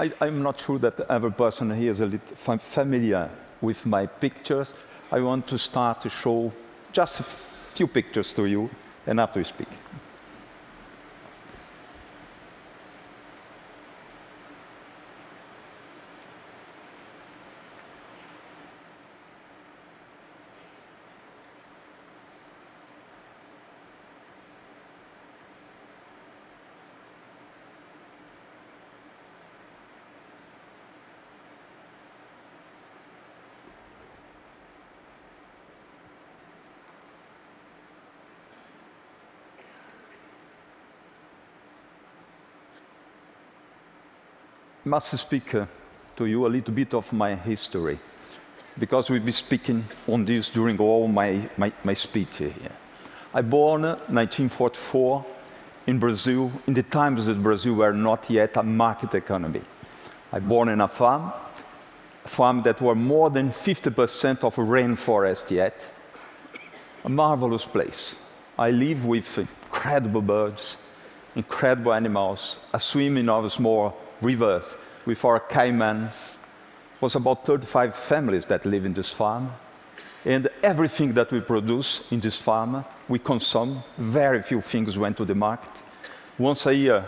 I, am not sure that every person here is a little familiar with my pictures. I want to start to show just a few pictures to you, and after we speak. Must speak uh, to you a little bit of my history, because we'll be speaking on this during all my, my, my speech here. I born 1944 in Brazil, in the times that Brazil were not yet a market economy. I born in a farm, a farm that were more than 50% of rainforest yet. A marvelous place. I live with incredible birds, incredible animals, a swimming of small rivers with our caimans. It was about 35 families that live in this farm. And everything that we produce in this farm, we consume. Very few things went to the market. Once a year,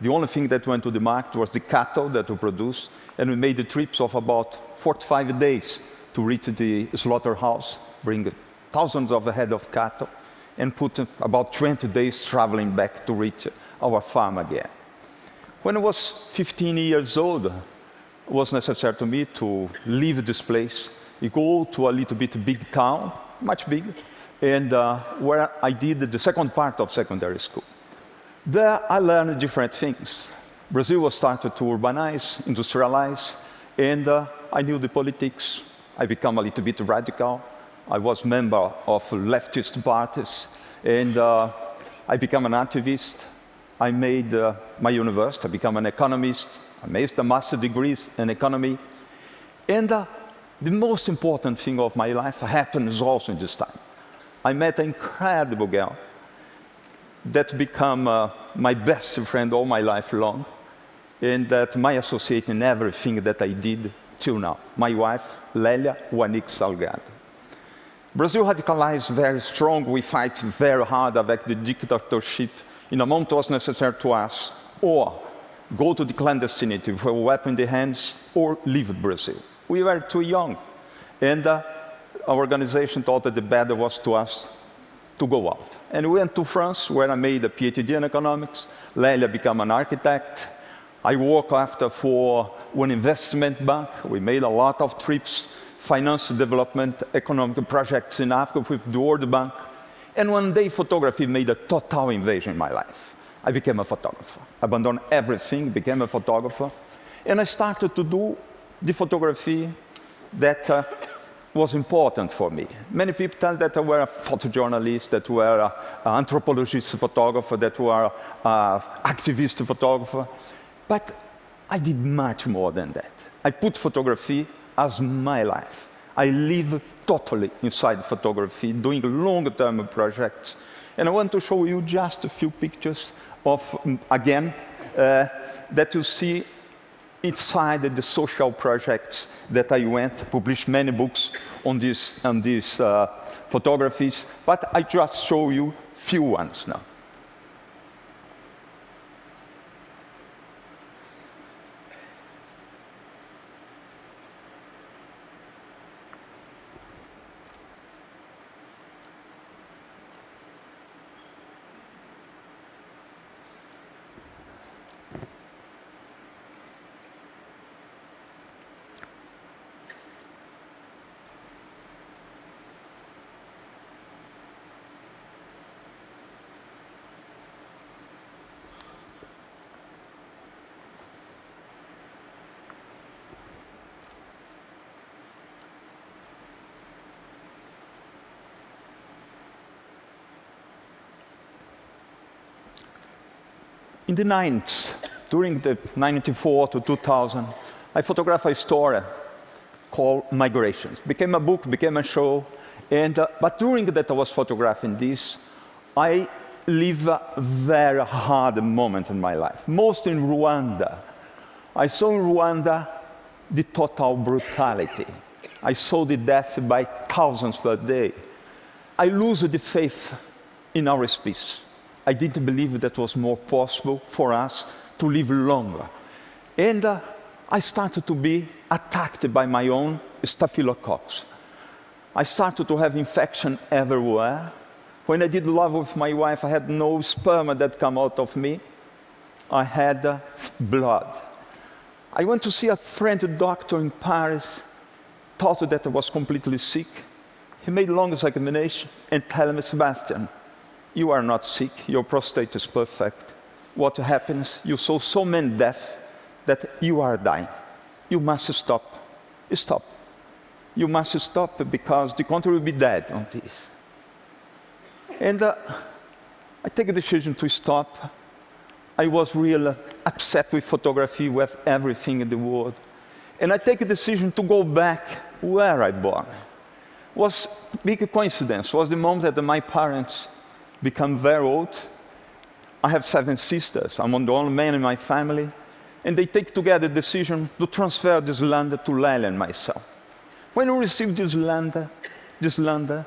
the only thing that went to the market was the cattle that we produce. And we made the trips of about 45 days to reach the slaughterhouse, bring thousands of head of cattle, and put about 20 days traveling back to reach our farm again. When I was 15 years old, it was necessary to me to leave this place, go to a little bit big town, much bigger, and uh, where I did the second part of secondary school. There I learned different things. Brazil was started to urbanize, industrialize, and uh, I knew the politics. I became a little bit radical. I was member of leftist parties, and uh, I became an activist. I made uh, my university, I became an economist, I made a master degree in economy. And uh, the most important thing of my life happens also in this time. I met an incredible girl that became uh, my best friend all my life long, and that my associate in everything that I did till now. My wife, Lélia Wanick Salgado. Brazil radicalized very strong. We fight very hard against the dictatorship in a amount was necessary to us, or go to the clandestinity with a weapon in the hands, or leave Brazil. We were too young. And uh, our organization thought that the better was to us to go out. And we went to France, where I made a PhD in economics. Lélia became an architect. I worked after for one investment bank. We made a lot of trips, finance development, economic projects in Africa with the World Bank. And one day, photography made a total invasion in my life. I became a photographer, I abandoned everything, became a photographer, and I started to do the photography that uh, was important for me. Many people tell that I were a photojournalist, that were an anthropologist photographer, that were an activist photographer, but I did much more than that. I put photography as my life. I live totally inside photography, doing long-term projects. And I want to show you just a few pictures of, mm, again, uh, that you see inside the social projects that I went, published many books on, this, on these uh, photographies, but I just show you few ones now. In the 90s, during the 94 to 2000, I photographed a story called Migrations. Became a book, became a show, and, uh, but during that I was photographing this, I lived a very hard moment in my life, most in Rwanda, I saw in Rwanda the total brutality. I saw the death by thousands per day. I lose the faith in our species. I didn't believe that was more possible for us to live longer. And uh, I started to be attacked by my own staphylococcus. I started to have infection everywhere. When I did love with my wife, I had no sperm that come out of me. I had uh, blood. I went to see a friend, doctor in Paris, thought that I was completely sick. He made long examination and tell me, Sebastian, you are not sick, your prostate is perfect. What happens? You saw so many deaths that you are dying. You must stop. Stop. You must stop because the country will be dead on this. And uh, I take a decision to stop. I was really upset with photography, with everything in the world. And I take a decision to go back where I born. Was big coincidence. Was the moment that my parents become very old. I have seven sisters. I'm the only man in my family. And they take together the decision to transfer this land to Lélia and myself. When we received this land, this land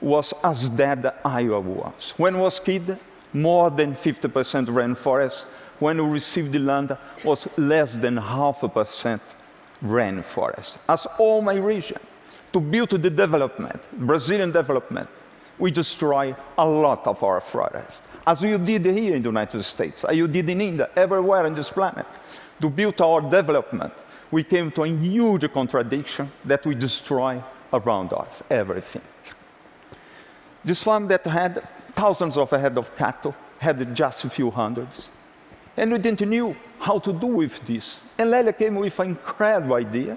was as dead as Iowa was. When I was kid, more than 50% rainforest. When we received the land, was less than half a percent rainforest. As all my region, to build the development, Brazilian development, we destroy a lot of our forest, as you did here in the United States, as you did in India, everywhere on this planet. To build our development, we came to a huge contradiction that we destroy around us, everything. This farm that had thousands of head of cattle had just a few hundreds. And we didn't know how to do with this. And Lélia came with an incredible idea,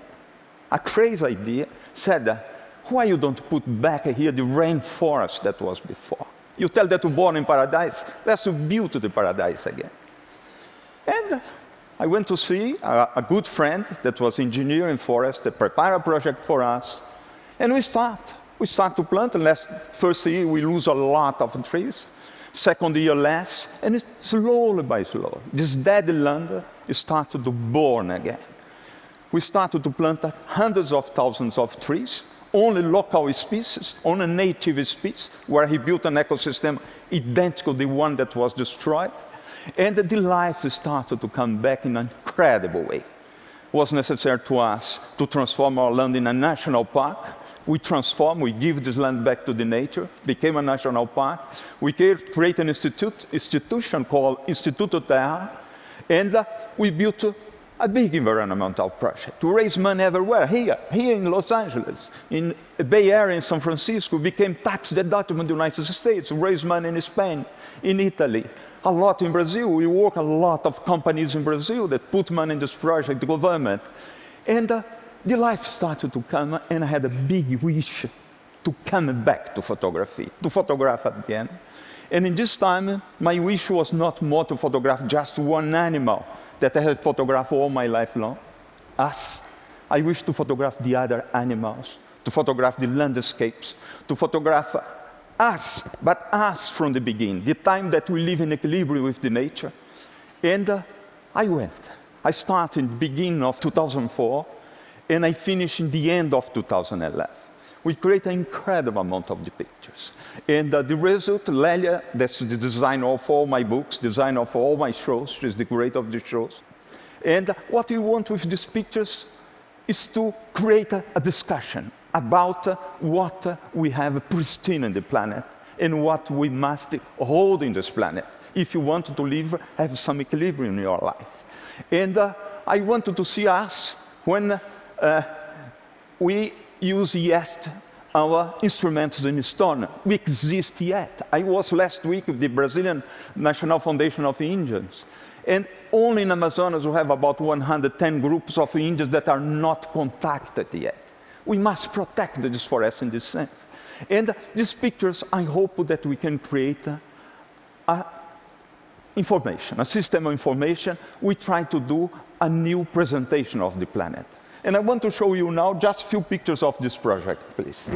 a crazy idea, said, why you don't put back here the rainforest that was before? You tell that to born in paradise, let's build the paradise again. And I went to see a, a good friend that was engineer in forest that prepared a project for us. And we start. We start to plant, and last, first year we lose a lot of trees. Second year less, and it's slowly by slowly. This dead land started to born again. We started to plant hundreds of thousands of trees, only local species, only native species, where he built an ecosystem identical to the one that was destroyed. And the life started to come back in an incredible way. It was necessary to us to transform our land in a national park. We transform, we give this land back to the nature, became a national park. We create an institute, institution called Instituto Terra, and uh, we built a big environmental project to raise money everywhere. Here, here in Los Angeles, in the Bay Area, in San Francisco, became tax deductible in the United States, raise money in Spain, in Italy, a lot in Brazil. We work a lot of companies in Brazil that put money in this project, the government. And uh, the life started to come, and I had a big wish to come back to photography, to photograph again. And in this time, my wish was not more to photograph just one animal, that I had photographed all my life long. Us. I wish to photograph the other animals, to photograph the landscapes, to photograph us, but us from the beginning, the time that we live in equilibrium with the nature. And uh, I went. I started in the beginning of 2004, and I finished in the end of 2011 we create an incredible amount of the pictures. And uh, the result, Lelia, that's the designer of all my books, designer of all my shows, she's the creator of the shows. And what we want with these pictures is to create a, a discussion about uh, what uh, we have pristine in the planet and what we must hold in this planet if you want to live, have some equilibrium in your life. And uh, I wanted to see us when uh, we use yet our instruments in stone. We exist yet. I was last week with the Brazilian National Foundation of Indians. And only in Amazonas we have about 110 groups of Indians that are not contacted yet. We must protect this forest in this sense. And these pictures, I hope that we can create a, a information, a system of information. We try to do a new presentation of the planet. And I want to show you now just a few pictures of this project, please.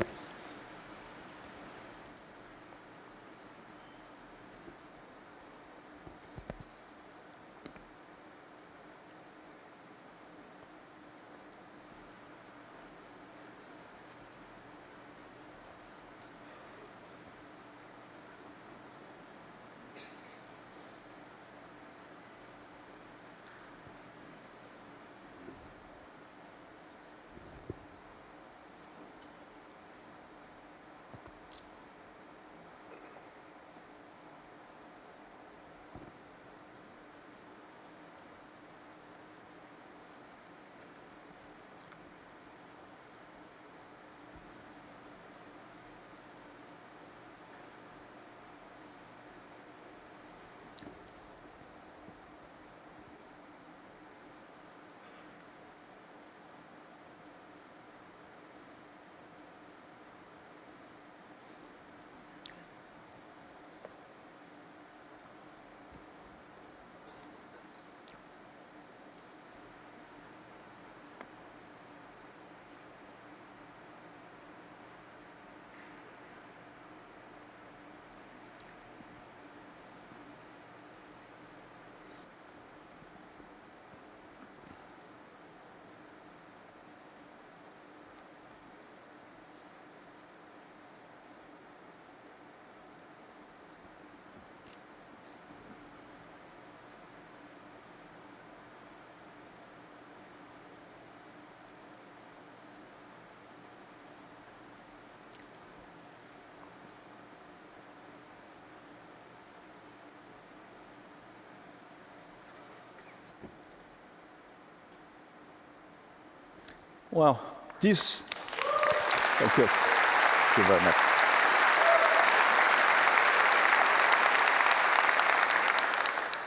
Well, this, thank you. Thank you very much.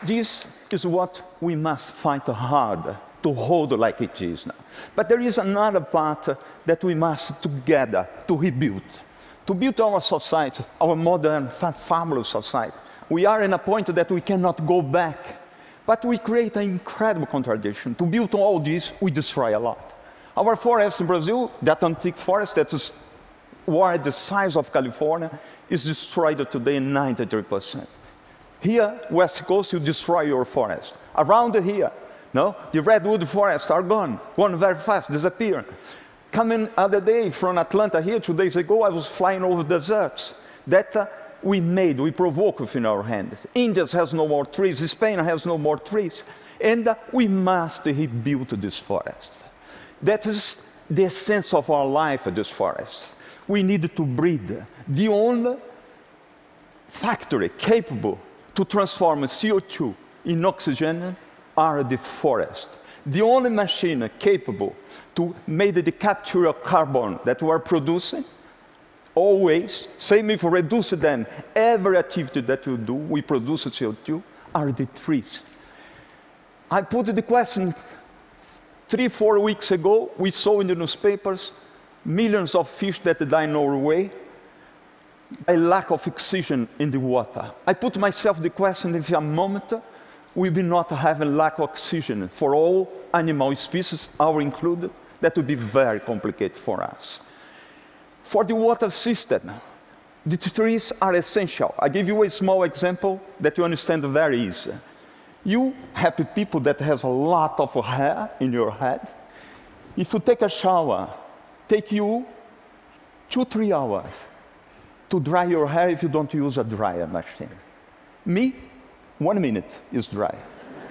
This is what we must fight hard to hold like it is now. But there is another part that we must together to rebuild, to build our society, our modern fabulous society. We are in a point that we cannot go back, but we create an incredible contradiction. To build all this, we destroy a lot. Our forest in Brazil, that antique forest that is were the size of California, is destroyed today 93%. Here, West Coast, you destroy your forest. Around here, no, the redwood forests are gone, gone very fast, disappear. Coming other day from Atlanta here, two days ago, I was flying over deserts that uh, we made, we provoke within our hands. India has no more trees, Spain has no more trees, and uh, we must rebuild these forests. That is the essence of our life, This forest. We need to breed the only factory capable to transform CO2 in oxygen are the forest. The only machine capable to make the capture of carbon that we are producing, always, same if we reduce them, every activity that we do, we produce CO2, are the trees. I put the question three, four weeks ago, we saw in the newspapers millions of fish that die in Norway, a lack of oxygen in the water. I put myself the question if a moment we will not have a lack of oxygen for all animal species, our included, that would be very complicated for us. For the water system, the trees are essential. I give you a small example that you understand very easy. You happy people that has a lot of hair in your head. If you take a shower, take you two, three hours to dry your hair if you don't use a dryer machine. Me, one minute is dry.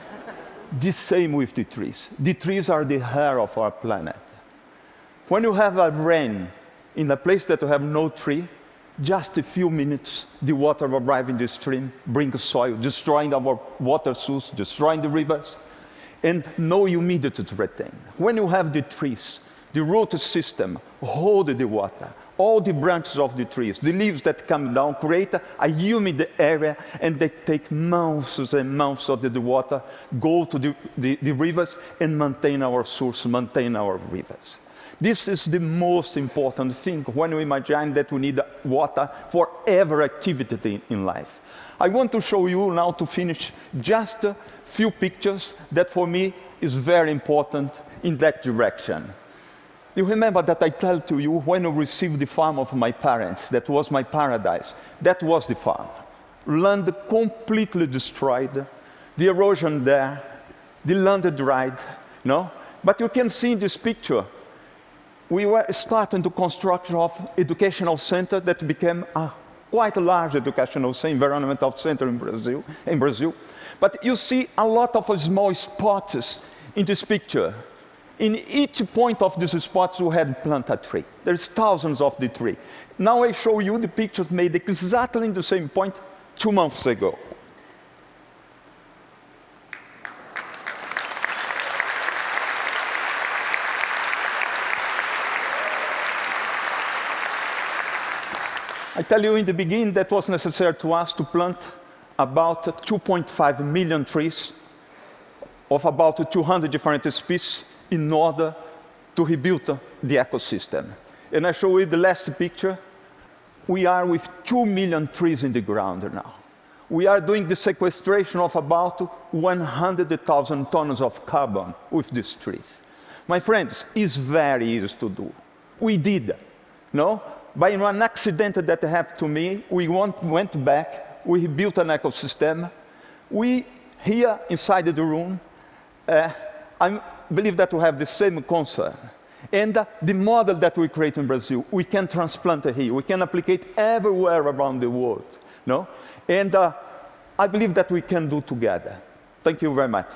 the same with the trees. The trees are the hair of our planet. When you have a rain in a place that you have no tree, just a few minutes, the water will arrive in the stream, bring soil, destroying our water source, destroying the rivers, and no humidity to retain. When you have the trees, the root system hold the water, all the branches of the trees, the leaves that come down, create a humid area, and they take months and months of the water, go to the, the, the rivers, and maintain our source, maintain our rivers. This is the most important thing when we imagine that we need water for every activity in life. I want to show you now to finish just a few pictures that for me is very important in that direction. You remember that I tell to you when I received the farm of my parents, that was my paradise. That was the farm. Land completely destroyed, the erosion there, the land dried, no? But you can see in this picture, we were starting to construct of educational center that became a quite a large educational environmental center in Brazil, in Brazil. But you see a lot of small spots in this picture. In each point of these spots, we had planted tree. There's thousands of the tree. Now I show you the pictures made exactly in the same point two months ago. I tell you in the beginning that was necessary to us to plant about 2.5 million trees of about 200 different species in order to rebuild the ecosystem. And I show you the last picture. We are with 2 million trees in the ground now. We are doing the sequestration of about 100,000 tons of carbon with these trees. My friends, it's very easy to do. We did, no? By an accident that happened to me, we went back, we built an ecosystem. We, here inside the room, uh, I'm believe that we have the same concern. And uh, the model that we create in Brazil, we can transplant here. We can apply it everywhere around the world. No? And uh, I believe that we can do together. Thank you very much.